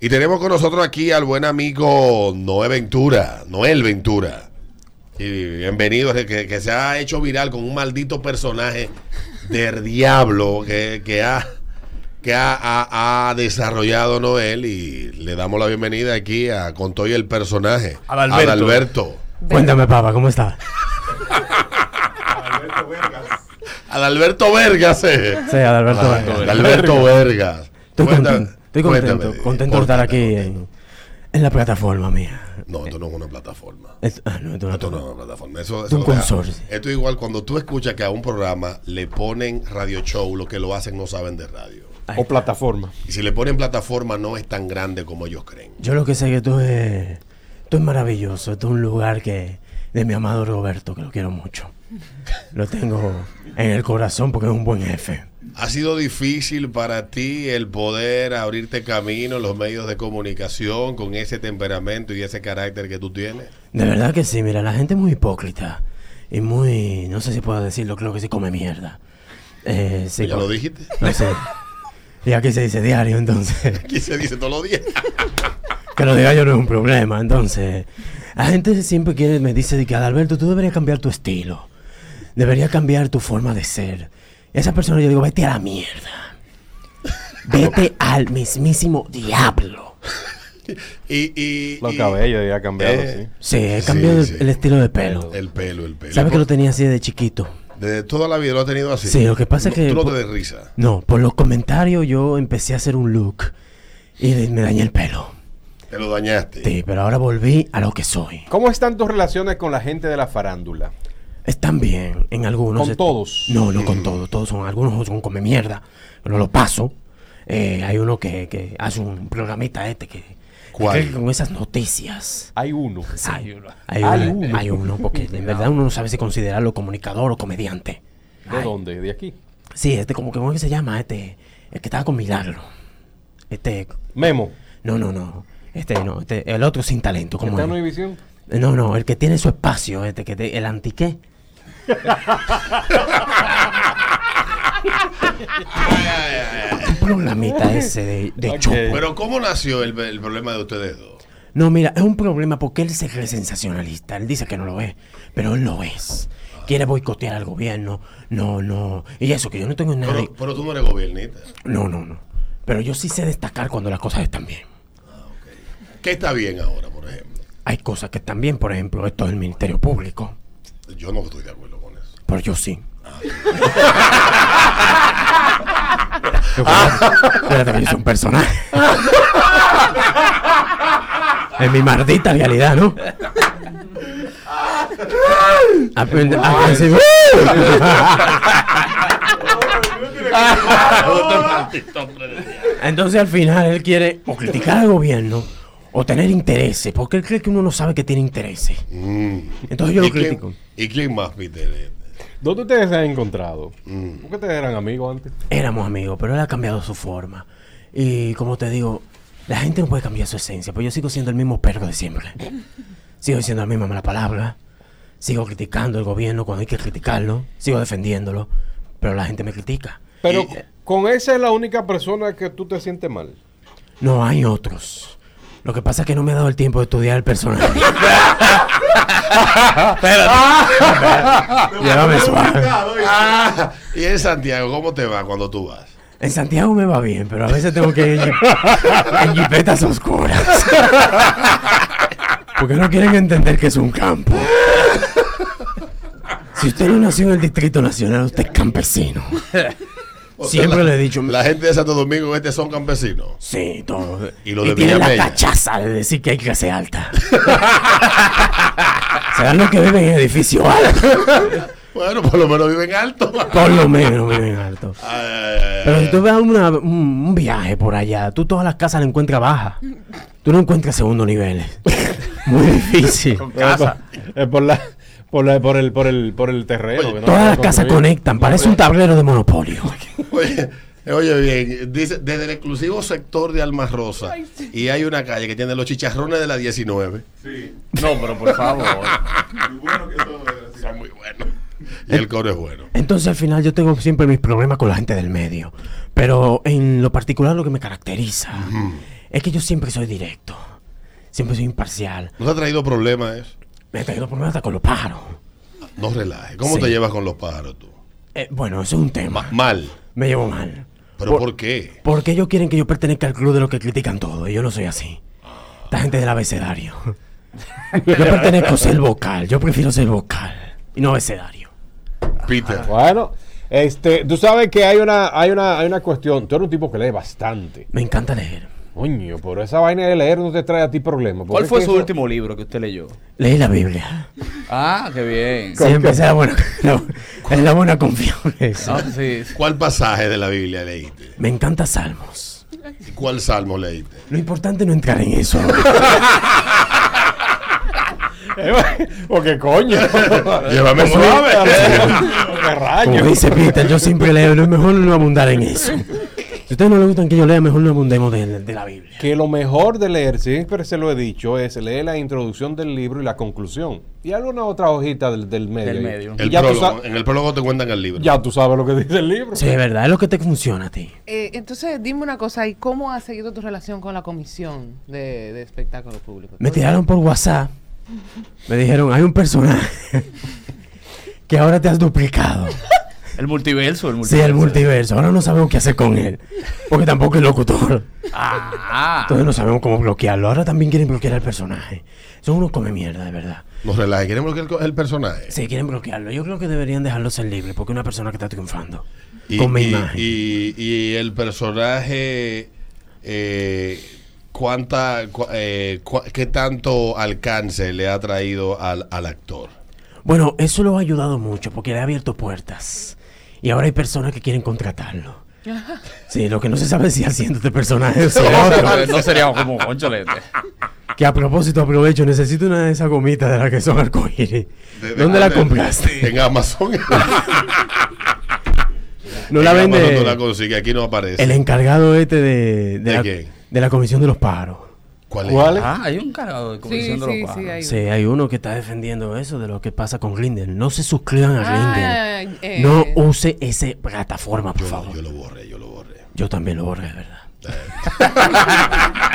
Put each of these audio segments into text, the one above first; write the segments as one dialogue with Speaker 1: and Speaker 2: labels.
Speaker 1: Y tenemos con nosotros aquí al buen amigo Noé Ventura, Noel Ventura. Y bienvenido, que, que se ha hecho viral con un maldito personaje del diablo que, que ha que ha, ha- ha desarrollado Noel y le damos la bienvenida aquí a con todo y el personaje
Speaker 2: Adalberto.
Speaker 1: Adalberto.
Speaker 2: Cuéntame, papá, ¿cómo estás?
Speaker 1: Adalberto Vergas. eh.
Speaker 2: Sí, Adalberto. Vargas.
Speaker 1: Adalberto Vergas.
Speaker 2: Estoy
Speaker 1: Cuéntame-
Speaker 2: contento, estoy
Speaker 1: cuéntame
Speaker 2: contento,
Speaker 1: de-
Speaker 2: contento de estar
Speaker 1: ¿por
Speaker 2: aquí en, en la plataforma mía.
Speaker 1: No, esto no es una plataforma.
Speaker 2: Es- ah, no, esto no-
Speaker 1: Esto no es una plataforma. Eso,
Speaker 2: Es
Speaker 1: eso
Speaker 2: un
Speaker 1: deja-
Speaker 2: consorcio.
Speaker 1: Esto es igual cuando tú escuchas que a un programa le ponen radio show, lo que lo hacen no saben de radio.
Speaker 2: Ay,
Speaker 3: O plataforma.
Speaker 1: Y si le ponen plataforma no es tan grande como ellos creen.
Speaker 2: Yo lo que sé que esto es, esto es maravilloso. Esto es un lugar que de mi amado Roberto, que lo quiero mucho. Lo tengo en el corazón porque es un buen jefe.
Speaker 1: ¿Ha sido difícil para ti el poder abrirte camino en los medios de comunicación con ese temperamento y ese carácter que tú tienes?
Speaker 2: De verdad que sí, mira, la gente es muy hipócrita. Y muy, no sé si puedo decirlo, creo que sí come mierda. Eh, sí,
Speaker 1: ¿Ya lo dijiste?
Speaker 2: No sé. Y aquí se dice diario, entonces.
Speaker 1: Aquí se dice todos los días.
Speaker 2: Que lo diga yo no es un problema, entonces. La gente siempre quiere, me dice que Adalberto, tú deberías cambiar tu estilo. Deberías cambiar tu forma de ser. Esa persona yo digo, vete a la mierda. Vete al mismísimo diablo.
Speaker 1: Y, y,
Speaker 3: Los
Speaker 1: y-
Speaker 3: cabellos ya cambiado,
Speaker 1: Eh,
Speaker 2: Sí, he
Speaker 1: Sí,
Speaker 2: cambiado el-
Speaker 1: sí.
Speaker 2: el, estilo de pelo.
Speaker 1: El pelo, el pelo.
Speaker 2: ¿Sabes que lo tenía así de chiquito?
Speaker 1: Desde toda la vida lo ha tenido así.
Speaker 2: Sí, lo que pasa es que-
Speaker 1: Tú no te des risa.
Speaker 2: No, por los comentarios yo empecé a hacer un look y me dañé el pelo.
Speaker 1: Te lo dañaste.
Speaker 2: Sí, pero ahora volví a lo que soy.
Speaker 3: ¿Cómo están tus relaciones con la gente de la farándula?
Speaker 2: Están bien en algunos.
Speaker 3: ¿Con todos?
Speaker 2: No, no con todos. Todos son, algunos son come mierda. No lo paso. Eh, hay uno que, que hace un programita este que.
Speaker 1: ¿Cuál?
Speaker 2: que con esas noticias.
Speaker 3: Hay uno.
Speaker 2: Sí, hay uno.
Speaker 3: Hay
Speaker 2: Hay
Speaker 3: uno.
Speaker 2: uno. porque en verdad uno no sabe si considerarlo comunicador o comediante.
Speaker 3: ¿De
Speaker 2: Ay,
Speaker 3: dónde? ¿De aquí?
Speaker 2: Sí, este, como que, ¿cómo se llama? Este, el que estaba con Milagro. Este,
Speaker 3: Memo.
Speaker 2: no, no, no. Este, no, este, el otro sin talento. ¿cómo
Speaker 3: ¿Está en? Univisión?
Speaker 2: No, no, el que tiene su espacio, este, que te- el antiqué. Un programita ese de, de chopo.
Speaker 1: Pero ¿cómo nació el, el problema de ustedes dos?
Speaker 2: No, mira, es un problema porque él se cree sensacionalista. Él dice que no lo es, pero él lo es. Quiere boicotear al gobierno. No, no. Y eso, que yo no tengo nada.
Speaker 1: Pero, pero tú no eres gobiernista.
Speaker 2: No, no, no. Pero yo sí sé destacar cuando las cosas están bien.
Speaker 1: ¿Qué está bien ahora, por ejemplo?
Speaker 2: Hay cosas que están bien, por ejemplo, esto del Ministerio Público.
Speaker 1: Yo no estoy de acuerdo con eso.
Speaker 2: Pero yo sí. Espérate, que yo soy un personaje. en mi maldita realidad, ¿no? Aprende, aprende- Entonces al final él quiere o criticar al gobierno o tener intereses, porque él cree que uno no sabe que tiene intereses.
Speaker 1: Mm.
Speaker 2: Entonces yo
Speaker 1: ¿Y
Speaker 2: lo
Speaker 1: quién-
Speaker 2: critico.
Speaker 1: ¿Y quién más, Peter?
Speaker 3: ¿Dónde ustedes se han encontrado?
Speaker 1: Mm.
Speaker 3: ¿Por qué ustedes eran amigos antes?
Speaker 2: Éramos amigos, pero él ha cambiado su forma. Y como te digo, la gente no puede cambiar su esencia, pues yo sigo siendo el mismo perro de siempre. Sigo diciendo la misma mala palabra. Sigo criticando el gobierno cuando hay que criticarlo. Sigo defendiéndolo. Pero la gente me critica.
Speaker 3: Pero
Speaker 1: Y-
Speaker 3: con esa es la única persona que tú te sientes mal.
Speaker 2: No, hay otros. Lo que pasa es que no me he dado el tiempo de estudiar el personaje. Llévame suave.
Speaker 1: Ah, y en Santiago, ¿cómo te va cuando tú vas?
Speaker 2: En Santiago me va bien, pero a veces tengo que ir en jipetas oscuras. Porque no quieren entender que es un campo. Si usted no nació en el Distrito Nacional, usted es campesino.
Speaker 1: O
Speaker 2: Siempre le he dicho.
Speaker 1: La gente de Santo Domingo este son campesinos.
Speaker 2: Sí, todo.
Speaker 1: Y lo de
Speaker 2: tiene la cachaza de decir que hay clase alta. Serán los que viven en edificios altos.
Speaker 1: Bueno, por lo menos viven alto.
Speaker 2: Por lo menos viven altos.
Speaker 1: Ay, ay, ay,
Speaker 2: Pero si tú vas una- un, un viaje por allá, tú todas las casas las encuentras bajas. Tú no encuentras segundo niveles. Muy difícil.
Speaker 3: Casa. Es por la, por la, por el, por el, por el terreno.
Speaker 1: Oye,
Speaker 3: que no
Speaker 2: Todas las casas conectan, parece un tablero de monopolio.
Speaker 1: Oye, oye bien, dice, desde el exclusivo sector de Almas Rosa, y hay una calle que tiene los chicharrones de la 19.
Speaker 3: No, pero por favor.
Speaker 1: Son muy buenos. Y el coro es bueno.
Speaker 2: Entonces al final yo tengo siempre mis problemas con la gente del medio. Pero en lo particular lo que me caracteriza Es que yo siempre soy directo. Siempre soy imparcial.
Speaker 1: ¿No te ha traído problemas eso?
Speaker 2: Me he traído problemas hasta con los pájaros.
Speaker 1: No relajes. ¿Cómo
Speaker 2: Sí.
Speaker 1: te llevas con los pájaros tú?
Speaker 2: Eh, bueno, eso es un tema.
Speaker 1: Ma- mal.
Speaker 2: Me llevo mal.
Speaker 1: ¿Pero por qué?
Speaker 2: Porque ellos quieren que yo pertenezca al club de los que critican todo. Y yo no soy así. Esta gente del abecedario. Yo pertenezco a ser vocal. Yo prefiero ser vocal. Y no abecedario.
Speaker 1: Peter.
Speaker 3: Bueno, este, tú sabes que hay una, hay una, hay una cuestión. Tú eres un tipo que lee bastante.
Speaker 2: Me encanta leer.
Speaker 3: Coño, pero esa vaina de leer no te trae a ti problemas. porque
Speaker 4: ¿Cuál fue su
Speaker 3: eso-
Speaker 4: último libro que usted leyó?
Speaker 2: Leí la Biblia.
Speaker 4: Ah, qué bien.
Speaker 2: Siempre es la buena, la- es la buena confianza.
Speaker 4: Ah, sí, sí.
Speaker 1: ¿Cuál pasaje de la Biblia leíste?
Speaker 2: Me encanta Salmos.
Speaker 1: ¿Y cuál salmo leíste?
Speaker 2: Lo importante no entrar en eso.
Speaker 3: Porque coño.
Speaker 1: Llévame
Speaker 3: Como
Speaker 1: suave.
Speaker 3: ¿Qué
Speaker 2: Como
Speaker 3: rayos?
Speaker 2: dice Peter, yo siempre leo. No es mejor no abundar en eso. Si a ustedes no les gustan que yo lea, mejor no abundemos de, de la Biblia.
Speaker 3: Que lo mejor de leer, siempre se lo he dicho, es leer la introducción del libro y la conclusión. Y alguna otra hojita del, del medio.
Speaker 4: Del medio.
Speaker 1: El
Speaker 3: ya,
Speaker 1: prólogo. En el prólogo te cuentan el libro.
Speaker 3: ya tú sabes lo que dice el libro.
Speaker 2: Sí, es verdad, es lo que te funciona a ti.
Speaker 5: Eh, entonces, dime una cosa, ¿y cómo has seguido tu relación con la comisión de, de espectáculos públicos?
Speaker 2: Me tiraron por WhatsApp. Me dijeron, hay un personaje que ahora te has duplicado.
Speaker 4: El multiverso, el
Speaker 2: Sí,
Speaker 4: multiverso.
Speaker 2: el multiverso. Ahora no sabemos qué hacer con él. Porque tampoco es locutor.
Speaker 4: Ah,
Speaker 2: Entonces no sabemos cómo bloquearlo. Ahora también quieren bloquear al personaje. Son unos come mierda, de verdad.
Speaker 1: No relajes. ¿Quieren bloquear el, el personaje?
Speaker 2: Sí, quieren bloquearlo. Yo creo que deberían dejarlo ser libre. Porque es una persona que está triunfando.
Speaker 1: Y,
Speaker 2: con mi
Speaker 1: y-
Speaker 2: imagen.
Speaker 1: y- y el personaje, eh, ¿cuánta, eh, ¿qué tanto alcance le ha traído al, al actor?
Speaker 2: Bueno, eso lo ha ayudado mucho. Porque le ha abierto puertas. Y ahora hay personas que quieren contratarlo. Sí, lo que no se sabe es si haciendo este personaje o otro.
Speaker 4: no sería como concholete.
Speaker 2: Que a propósito aprovecho, necesito una de esas gomitas de las que son arcoíris.
Speaker 1: De- de-
Speaker 2: ¿Dónde la
Speaker 1: de-
Speaker 2: compraste?
Speaker 1: En Amazon.
Speaker 2: No la
Speaker 1: Amazon
Speaker 2: vende
Speaker 1: no la consigue, aquí no aparece.
Speaker 2: el encargado este de, de,
Speaker 1: ¿De
Speaker 2: la,
Speaker 1: quién?
Speaker 2: de la Comisión de los Pájaros.
Speaker 1: ¿Cuál es?
Speaker 3: ¿Cuál es?
Speaker 4: Ah, hay un cargado de
Speaker 5: Sí,
Speaker 4: comisión de
Speaker 5: sí,
Speaker 4: los
Speaker 5: sí, hay
Speaker 2: Sí, hay uno que está defendiendo eso de lo que pasa con Grindr. No se suscriban a
Speaker 5: Ah,
Speaker 2: Grindr.
Speaker 5: eh,
Speaker 2: No use esa plataforma, por
Speaker 1: Yo,
Speaker 2: favor.
Speaker 1: lo, yo
Speaker 2: Yo,
Speaker 1: lo borré, yo lo borré.
Speaker 2: también lo borré, de verdad.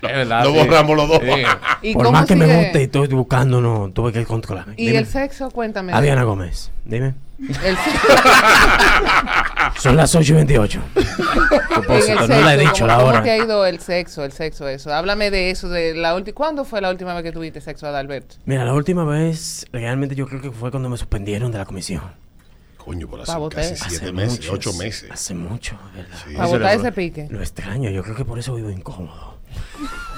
Speaker 4: Es verdad,
Speaker 1: Lo
Speaker 4: sí.
Speaker 1: borramos los dos.
Speaker 4: Sí.
Speaker 5: ¿Y
Speaker 2: Por más que me guste y estoy buscando, no, tuve que controlarme.
Speaker 5: ¿Y
Speaker 2: Dime.
Speaker 5: el sexo? Cuéntame.
Speaker 2: Adriana Gómez, dime.
Speaker 5: El sexo.
Speaker 2: Son las 8 y 28.
Speaker 5: En el
Speaker 2: Propósito, no la he
Speaker 5: sexo,
Speaker 2: dicho
Speaker 5: ¿cómo-
Speaker 2: la
Speaker 5: ¿Cómo
Speaker 2: hora.
Speaker 5: te ha ido el sexo, el sexo, eso? Háblame de eso, de la última. ¿Cuándo fue la última vez que tuviste sexo, Adalberto?
Speaker 2: Mira, la última vez, realmente yo creo que fue cuando me suspendieron de la comisión.
Speaker 1: Coño, por hace
Speaker 5: Pa' botar.
Speaker 1: casi
Speaker 5: Hace
Speaker 1: siete meses,
Speaker 2: mucho,
Speaker 1: ocho meses.
Speaker 2: Hace mucho, ¿verdad?
Speaker 1: Sí.
Speaker 5: Para botar ese pique.
Speaker 2: Lo extraño, yo creo que por eso vivo incómodo.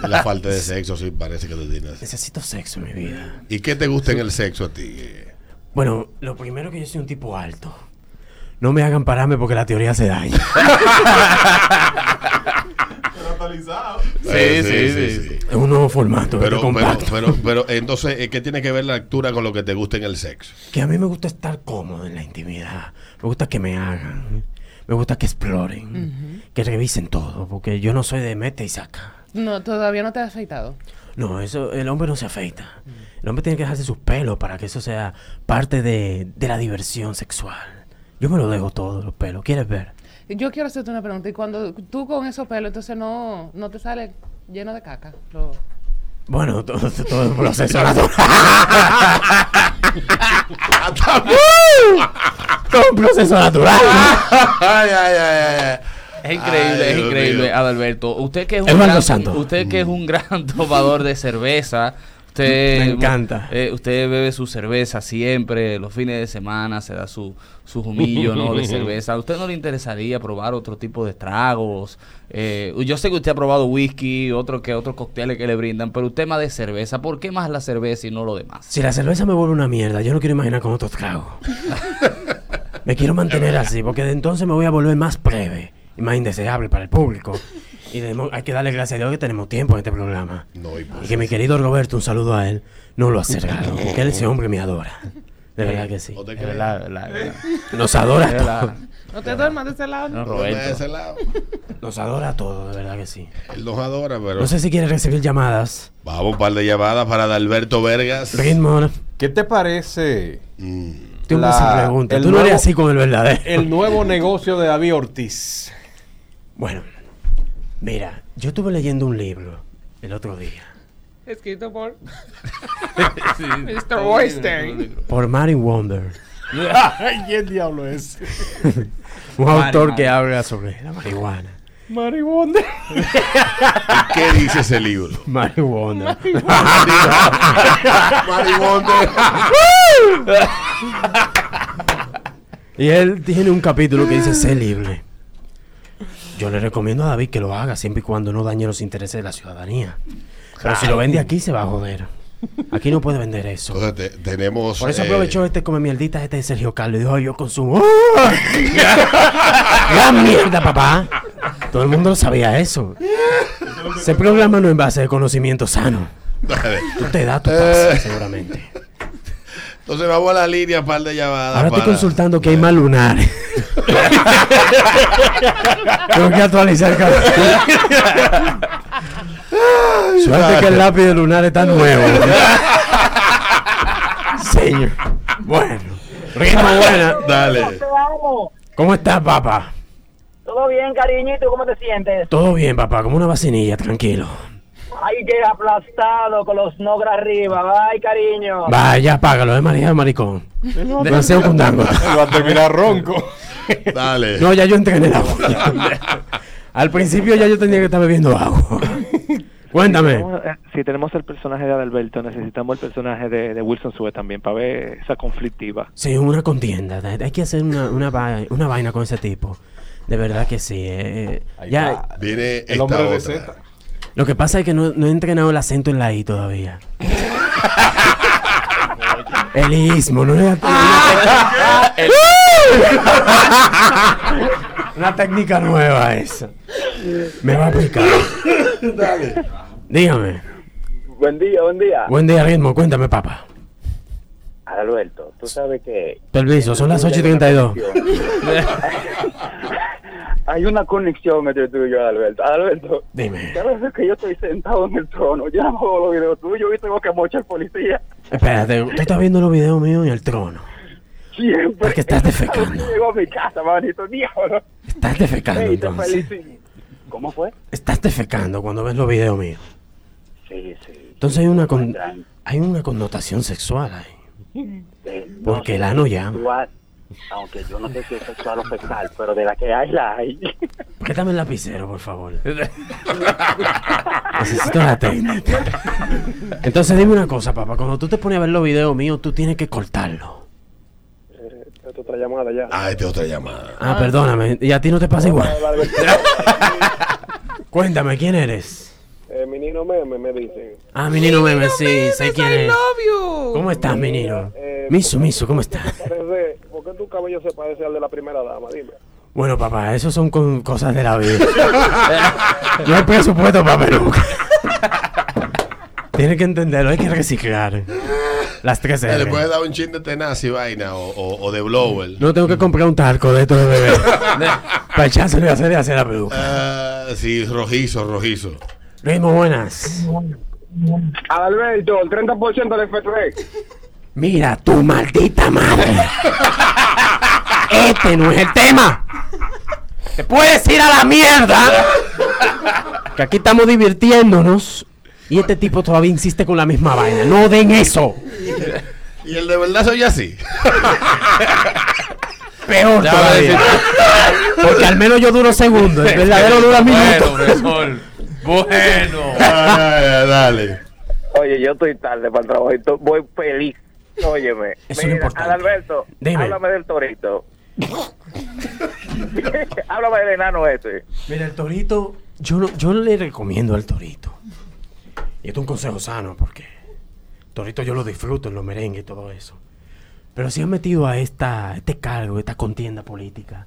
Speaker 1: La falta de sexo, sí, parece que tú tienes.
Speaker 2: Necesito sexo en mi vida.
Speaker 1: ¿Y qué te gusta en el sexo a ti?
Speaker 2: Bueno, lo primero que yo soy un tipo alto. No me hagan pararme porque la teoría se daña.
Speaker 1: Eh,
Speaker 4: sí, sí,
Speaker 2: Es un nuevo formato,
Speaker 1: Pero,
Speaker 2: este
Speaker 1: pero, pero, entonces, eh, ¿qué tiene que ver la altura con lo que te gusta en el sexo?
Speaker 2: Que a mí me gusta estar cómodo en la intimidad. Me gusta que me hagan. Me gusta que exploren. Que revisen todo. Porque yo no soy de mete y saca.
Speaker 5: No, todavía no te has afeitado.
Speaker 2: No, eso, el hombre no se afeita. El hombre tiene que dejarse sus pelos para que eso sea parte de, de la diversión sexual. Yo me lo dejo todo, los pelos. ¿Quieres ver?
Speaker 5: Yo quiero hacerte una pregunta. Y cuando tú con esos pelos, entonces no, no te sale lleno de caca. Lo-
Speaker 2: Bueno, todo, todo el proceso natural. todo un proceso natural.
Speaker 1: ay, ay, ay, ay.
Speaker 4: Es increíble,
Speaker 1: Ay,
Speaker 4: es increíble,
Speaker 1: mío.
Speaker 4: Adalberto. Usted que es un
Speaker 2: Eduardo
Speaker 4: gran,
Speaker 2: Santos.
Speaker 4: usted que es un gran tomador de cerveza, usted
Speaker 2: Me encanta.
Speaker 4: eh, usted bebe su cerveza siempre, los fines de semana se da su su humillo, ¿no? de cerveza. ¿A usted no le interesaría probar otro tipo de tragos? Eh, yo sé que usted ha probado whisky, otro que otros cócteles que le brindan, pero usted más de cerveza, ¿por qué más la cerveza y no lo demás?
Speaker 2: Si la cerveza me vuelve una mierda, yo no quiero imaginar con otros tragos. me quiero mantener así, porque de entonces me voy a volver más breve y más indeseable para el público. Y debemos- hay que darle gracias a Dios que tenemos tiempo en este programa.
Speaker 1: No, y pues,
Speaker 2: Y que mi querido Roberto, un saludo a él, no lo ha cerrado, porque él ese hombre me adora. De verdad que sí.
Speaker 1: ¿No te
Speaker 4: Es
Speaker 1: crees?
Speaker 4: verdad, es verdad, verdad.
Speaker 2: Nos adora todos.
Speaker 5: No te duermas de ese lado.
Speaker 4: No,
Speaker 1: me de
Speaker 4: Roberto.
Speaker 1: ese lado.
Speaker 2: Nos adora a todos, de verdad que sí.
Speaker 1: Él nos adora, pero...
Speaker 2: No sé si quieres recibir llamadas.
Speaker 1: Vamos, un par de llamadas para Adalberto Vergas.
Speaker 2: Ritmo.
Speaker 3: ¿Qué te parece
Speaker 1: Mm.
Speaker 2: Tú me no eres así con el verdadero.
Speaker 3: el nuevo negocio de David Ortiz?
Speaker 2: Bueno, Mira, yo estuve leyendo un libro el otro día
Speaker 5: Escrito por Mr. Weinstein.
Speaker 2: por Mary Wonder,
Speaker 3: ¿Quién diablo es?
Speaker 2: un
Speaker 4: Mari-
Speaker 2: autor
Speaker 4: Mari.
Speaker 2: que habla sobre la marihuana.
Speaker 3: Mary Wonder.
Speaker 1: ¿Qué dice ese libro?
Speaker 2: Mary Wonder.
Speaker 1: Marimonte.
Speaker 2: Y él tiene un capítulo que dice ser libre. Yo le recomiendo a David que lo haga siempre y cuando no dañe los intereses de la ciudadanía. Pero si lo vende aquí se va a joder. Aquí no puede vender eso.
Speaker 1: Entonces te- tenemos.
Speaker 2: Por eso
Speaker 1: eh,
Speaker 2: aprovechó este come mierdita este de Sergio Carlos y dijo, "Ay, yo consumo. ¡Ah! ¡Gran mierda, papá! Todo el mundo lo sabía eso. Ese programa no en base de conocimiento sano.
Speaker 1: dale.
Speaker 2: Tú te das tu pase,
Speaker 1: Eh.
Speaker 2: seguramente.
Speaker 1: Entonces vamos a la línea, par de llamadas.
Speaker 2: Ahora estoy consultando que hay más lunares. Tengo que actualizar el calculador. Suerte que el lápiz de lunar está nuevo. Señor. Bueno. Ritmo buena.
Speaker 1: Dale.
Speaker 2: ¿Cómo estás, papá?
Speaker 6: Todo bien, cariñito, ¿cómo te sientes?
Speaker 2: Todo bien, papá. Como una vacinilla, tranquilo.
Speaker 6: Ay, que aplastado con los nogras arriba. Ay, cariño.
Speaker 2: Vaya, apágalo, es María Maricón. No sea un cundango.
Speaker 3: Va a terminar ronco.
Speaker 1: Dale.
Speaker 2: No, ya yo entrené el agua. Al principio ya yo tenía que estar bebiendo agua. Cuéntame.
Speaker 7: Tenemos, eh, Si tenemos el personaje de Adalberto, necesitamos el personaje de, de Wilson Sue también para ver esa conflictiva.
Speaker 2: Sí, una contienda. Hay que hacer una, una, vai- una vaina con ese tipo. De verdad que sí. eh,
Speaker 3: Ahí
Speaker 2: ya.
Speaker 1: Viene
Speaker 3: El
Speaker 1: esta
Speaker 3: hombre de
Speaker 1: otra.
Speaker 3: Z.
Speaker 2: lo que pasa es que no, no he entrenado el acento en la I todavía. el ismo, no es una técnica nueva esa. Me va a picar. Dígame.
Speaker 6: Buen día, buen día.
Speaker 2: Buen día, ritmo. Cuéntame, papá.
Speaker 6: Alberto, tú sabes que...
Speaker 2: Permiso, son las 8 y 32.
Speaker 6: Hay una conexión entre tú y yo, Alberto. Alberto,
Speaker 2: Dime.
Speaker 6: cada vez que yo estoy sentado en el trono, yo no los videos tuyos y tengo que mochar policía.
Speaker 2: Espérate, tú estás viendo los videos míos en el trono.
Speaker 6: Siempre.
Speaker 2: Porque estás defecando.
Speaker 6: Llego a mi casa, manito, diablo.
Speaker 2: Estás defecando entonces.
Speaker 6: ¿Cómo fue?
Speaker 2: Estás defecando cuando ves los videos míos.
Speaker 6: Sí, sí.
Speaker 2: Entonces hay una con- hay una connotación sexual ahí. Porque el ano llama.
Speaker 6: Aunque yo no sé si es sexual o fecal, pero de la que hay, la hay.
Speaker 2: Préstame el lapicero, por favor. Necesito la técnica. Entonces dime una cosa, papá. Cuando tú te pones a ver los videos míos, tú tienes que cortarlo.
Speaker 6: Esta otra llamada ya.
Speaker 1: Ah, esta es otra llamada.
Speaker 2: Ah, perdóname. ¿Y a ti no te pasa igual? Cuéntame, ¿quién eres?
Speaker 6: Eh, mi Nino Meme me dicen.
Speaker 2: Ah, mi Nino Meme, sí, sé quién es. ¿Cómo estás, mi Nino?
Speaker 6: Eh,
Speaker 2: Miso, Miso, ¿cómo estás?
Speaker 6: Parece, ¿Por qué tu cabello se parece al de la primera dama? Dime.
Speaker 2: Bueno, papá, eso son con- cosas de la vida. no hay presupuesto para peluca. Tienes que entenderlo, hay que reciclar. Las tres
Speaker 1: Eh, Le puedes
Speaker 2: R.
Speaker 1: dar un chin de tenaz y vaina o, o, o de blower.
Speaker 2: No tengo que comprar un talco de esto de bebé. para echárselo y hacer, hacer la peluca.
Speaker 1: Ah, sí, rojizo, rojizo.
Speaker 2: Ritmo, buenas.
Speaker 6: Alberto, el 30% del FTV.
Speaker 2: Mira, tu maldita madre. Este no es el tema. Te puedes ir a la mierda. Que aquí estamos divirtiéndonos. Y este tipo todavía insiste con la misma vaina. No den eso.
Speaker 1: Y el de verdad soy así.
Speaker 2: Peor
Speaker 4: Ya
Speaker 2: todavía. Porque al menos yo duro segundos. El verdadero dura
Speaker 4: Bueno,
Speaker 2: minutos.
Speaker 4: profesor. Bueno.
Speaker 1: Ay, dale.
Speaker 6: Oye, yo estoy tarde para el trabajo y voy feliz. Óyeme.
Speaker 2: Eso es importante.
Speaker 6: Alberto,
Speaker 2: Dime.
Speaker 6: háblame del torito. háblame del enano ese.
Speaker 2: Mira, el torito, yo no, yo le recomiendo al torito. Y esto es un consejo sano porque torito yo lo disfruto en los merengues y todo eso. Pero si han metido a esta, este cargo, esta contienda política,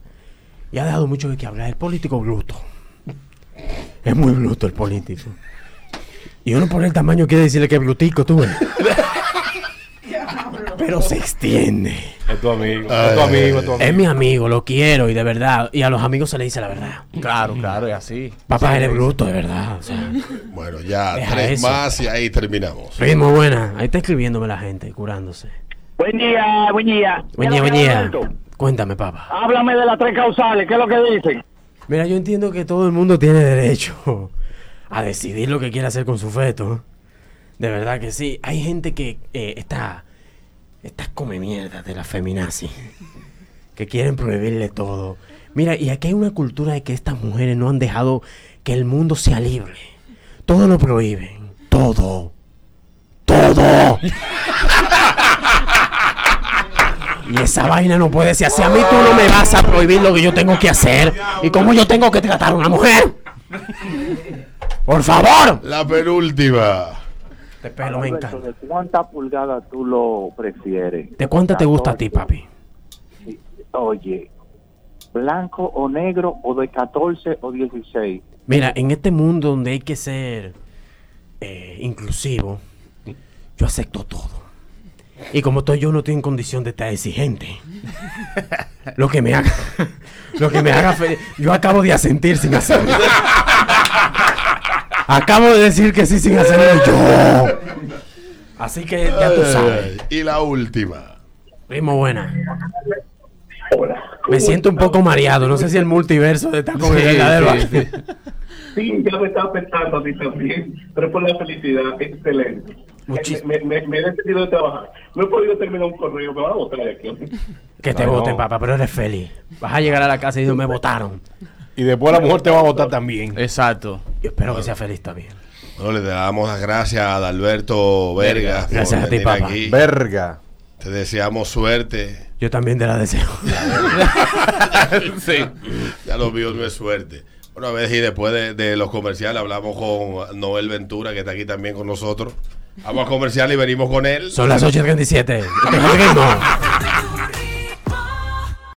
Speaker 2: y ha dado mucho de qué hablar. El político bruto. Es muy bruto el político. Y uno por el tamaño quiere decirle que es brutico, tú ves. Pero se extiende.
Speaker 3: Es tu amigo.
Speaker 1: Ay,
Speaker 3: es tu amigo, es tu amigo.
Speaker 2: Es mi amigo, lo quiero y de verdad. Y a los amigos se le dice la verdad.
Speaker 4: Claro, claro, es así.
Speaker 2: Papá, eres bruto, de verdad. O sea,
Speaker 1: Bueno, ya tres
Speaker 2: eso.
Speaker 1: más y ahí terminamos.
Speaker 2: ritmo buena. Ahí está escribiéndome la gente, curándose.
Speaker 6: Buen día, buen día.
Speaker 2: Buen día, buen día. Cuéntame, papá.
Speaker 6: Háblame de las tres causales, ¿qué es lo que dicen?
Speaker 2: Mira, yo entiendo que todo el mundo tiene derecho a decidir lo que quiere hacer con su feto. De verdad que sí. Hay gente que eh, está. Estas come mierda de la feminazi. Que quieren prohibirle todo. Mira, y aquí hay una cultura de que estas mujeres no han dejado que el mundo sea libre. Todo lo prohíben. Todo. Todo. Y esa vaina no puede ser así. A mí tú no me vas a prohibir lo que yo tengo que hacer. Y cómo yo tengo que tratar a una mujer. Por favor.
Speaker 1: La penúltima.
Speaker 2: Este pelo me encanta.
Speaker 8: ¿De cuántas pulgadas tú lo prefieres?
Speaker 2: ¿De cuánta te gusta a ti, papi?
Speaker 8: Oye, ¿blanco o negro o de 14 o 16?
Speaker 2: Mira, en este mundo donde hay que ser eh, inclusivo, yo acepto todo. Y como estoy yo no estoy en condición de estar exigente. Lo que me haga, lo que me haga feliz. Yo acabo de asentir sin hacerlo. Acabo de decir que sí sin hacerlo yo. Así que ya tú sabes.
Speaker 1: Y la última.
Speaker 2: Primo buena. Me siento un poco mareado. No sé si el multiverso de estar con el
Speaker 4: Sí,
Speaker 2: verdadero.
Speaker 4: sí, sí.
Speaker 9: Sí, ya me estaba pensando a ti también, pero por la felicidad, excelente.
Speaker 2: Muchis-
Speaker 9: Me, me, me he decidido de trabajar. No he podido terminar un correo, me van a botar de aquí.
Speaker 2: Que te
Speaker 3: No.
Speaker 2: voten, papá, pero eres feliz. Vas a llegar a la casa y dices, me votaron.
Speaker 3: Y después la mujer te va a votar también.
Speaker 4: Exacto.
Speaker 2: Yo espero que sea feliz también.
Speaker 1: Bueno, le damos las gracias a Adalberto Verga. por
Speaker 2: Gracias a ti,
Speaker 1: venir
Speaker 2: papá.
Speaker 1: aquí.
Speaker 3: Verga.
Speaker 1: Te deseamos suerte.
Speaker 2: Yo también te la deseo.
Speaker 4: sí.
Speaker 1: Ya lo mío no es suerte. Bueno, a ver si después de, de los comerciales hablamos con Noel Ventura, que está aquí también con nosotros. Vamos a comercial y venimos con él.
Speaker 2: Son las 8.37.